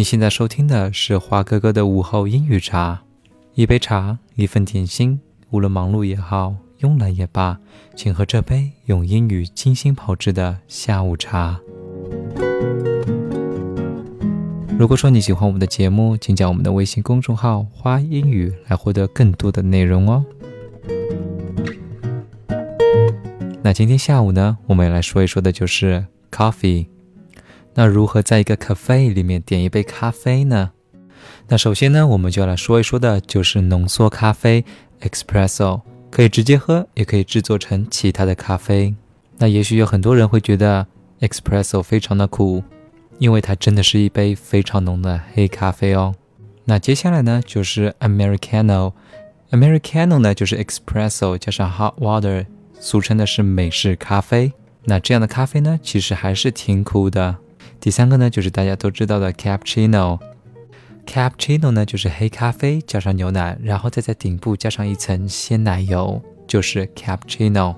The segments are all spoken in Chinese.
你现在收听的是华哥哥的午后英语茶，一杯茶，一份点心，无论忙碌也好，慵懒也罢，请喝这杯用英语精心炮制的下午茶。如果说你喜欢我们的节目，请加我们的微信公众号“花英语”来获得更多的内容哦。那今天下午呢，我们要来说一说的就是 coffee。那如何在一个 cafe 里面点一杯咖啡呢？那首先呢，我们就要来说一说的就是浓缩咖啡 espresso，可以直接喝，也可以制作成其他的咖啡。那也许有很多人会觉得 espresso 非常的苦。因为它真的是一杯非常浓的黑咖啡哦。那接下来呢，就是 Americano。Americano 呢，就是 Espresso 加上 Hot Water，俗称的是美式咖啡。那这样的咖啡呢，其实还是挺苦的。第三个呢，就是大家都知道的 Cappuccino。Cappuccino 呢，就是黑咖啡加上牛奶，然后再在顶部加上一层鲜奶油，就是 Cappuccino。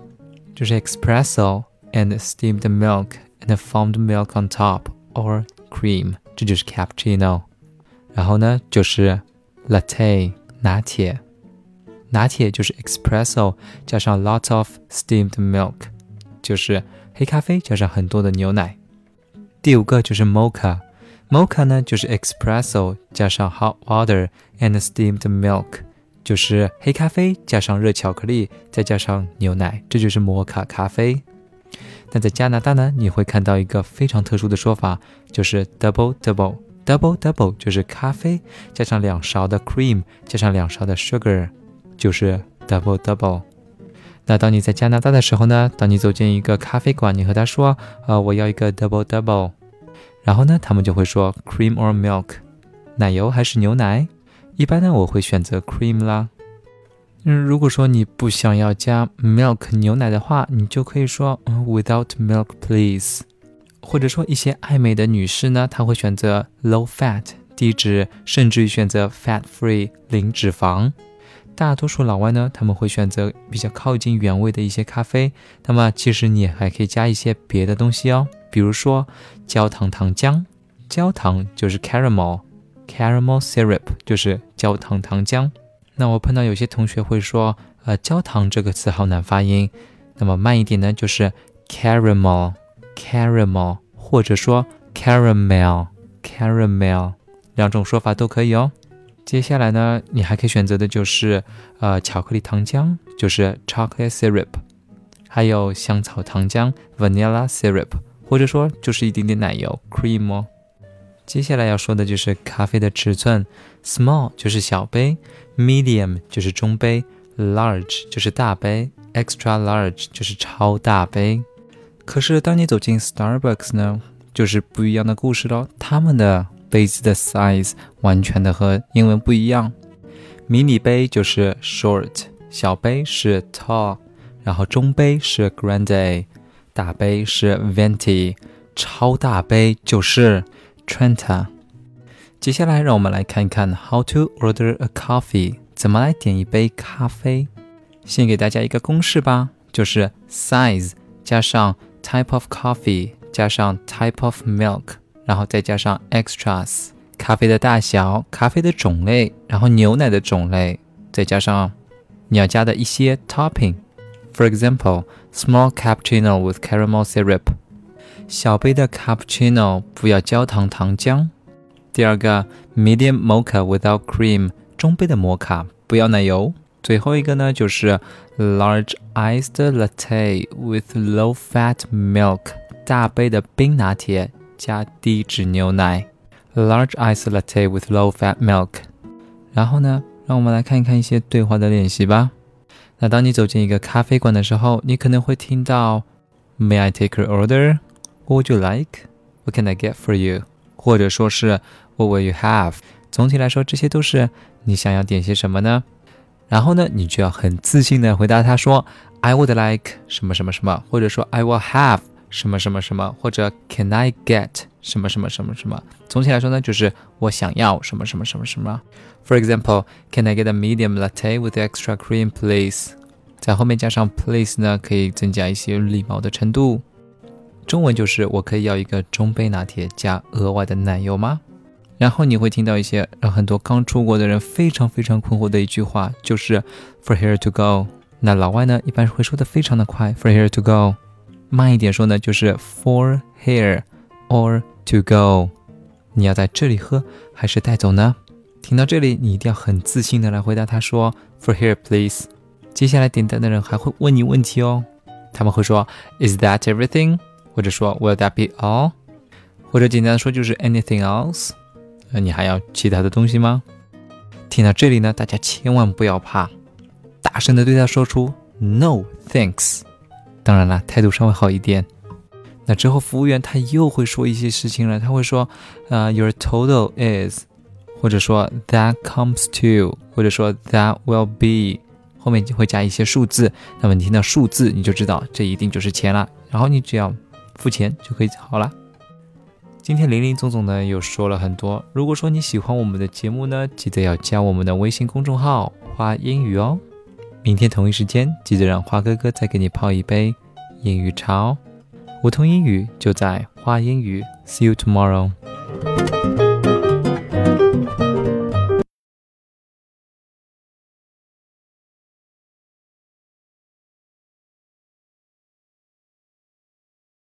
就是 Espresso and steamed milk and foamed milk on top。or cream，这就是 cappuccino。然后呢，就是 latte 拿铁，拿铁就是 espresso 加上 lots of steamed milk，就是黑咖啡加上很多的牛奶。 第五个就是 mocha，mocha 呢就是 espresso 加上 hot water and steamed milk，就是黑咖啡加上热巧克力再加上牛奶，这就是摩卡咖啡。那在加拿大呢，你会看到一个非常特殊的说法，就是 double double double double，就是咖啡加上两勺的 cream 加上两勺的 sugar，就是 double double。那当你在加拿大的时候呢，当你走进一个咖啡馆，你和他说，呃，我要一个 double double，然后呢，他们就会说 cream or milk，奶油还是牛奶？一般呢，我会选择 cream 啦。嗯，如果说你不想要加 milk 牛奶的话，你就可以说嗯 without milk please。或者说一些爱美的女士呢，她会选择 low fat 低脂，甚至于选择 fat free 零脂肪。大多数老外呢，他们会选择比较靠近原味的一些咖啡。那么其实你还可以加一些别的东西哦，比如说焦糖糖浆，焦糖就是 caramel，caramel syrup 就是焦糖糖浆。那我碰到有些同学会说，呃，焦糖这个词好难发音，那么慢一点呢，就是 caramel，caramel，或者说 caramel，caramel，两种说法都可以哦。接下来呢，你还可以选择的就是，呃，巧克力糖浆，就是 chocolate syrup，还有香草糖浆 vanilla syrup，或者说就是一点点奶油 cream 哦。接下来要说的就是咖啡的尺寸，small 就是小杯，medium 就是中杯，large 就是大杯，extra large 就是超大杯。可是当你走进 Starbucks 呢，就是不一样的故事喽。他们的杯子的 size 完全的和英文不一样，迷你杯就是 short，小杯是 tall，然后中杯是 grande，大杯是 venti，超大杯就是。Trenta。接下来，让我们来看看 How to order a coffee，怎么来点一杯咖啡。先给大家一个公式吧，就是 size 加上 type of coffee 加上 type of milk，然后再加上 extras，咖啡的大小、咖啡的种类，然后牛奶的种类，再加上你要加的一些 topping。For example, small cappuccino with caramel syrup. 小杯的 cappuccino 不要焦糖糖浆。第二个 medium mocha without cream 中杯的摩卡不要奶油。最后一个呢就是 large iced latte with low fat milk 大杯的冰拿铁加低脂牛奶。large ice latte with low fat milk。然后呢，让我们来看一看一些对话的练习吧。那当你走进一个咖啡馆的时候，你可能会听到 May I take your order？What would you like? What can I get for you? 或者说是 What will you have? 总体来说，这些都是你想要点些什么呢？然后呢，你就要很自信的回答他说 I would like 什么什么什么，或者说 I will have 什么什么什么，或者 Can I get 什么什么什么什么。总体来说呢，就是我想要什么什么什么什么。For example, Can I get a medium latte with extra cream, please? 在后面加上 please 呢，可以增加一些礼貌的程度。中文就是我可以要一个中杯拿铁加额外的奶油吗？然后你会听到一些让很多刚出国的人非常非常困惑的一句话，就是 for here to go。那老外呢一般会说的非常的快，for here to go。慢一点说呢就是 for here or to go。你要在这里喝还是带走呢？听到这里，你一定要很自信的来回答他说 for here please。接下来点单的人还会问你问题哦，他们会说 Is that everything？或者说 Will that be all？或者简单的说就是 Anything else？那你还要其他的东西吗？听到这里呢，大家千万不要怕，大声的对他说出 No thanks。当然了，态度稍微好一点。那之后服务员他又会说一些事情了，他会说啊 Your total is，或者说 That comes to，或者说 That will be。后面就会加一些数字，那么你听到数字，你就知道这一定就是钱了。然后你只要付钱就可以好了。今天林林总总呢又说了很多。如果说你喜欢我们的节目呢，记得要加我们的微信公众号“花英语”哦。明天同一时间，记得让花哥哥再给你泡一杯英语茶哦。梧桐英语就在花英语，See you tomorrow。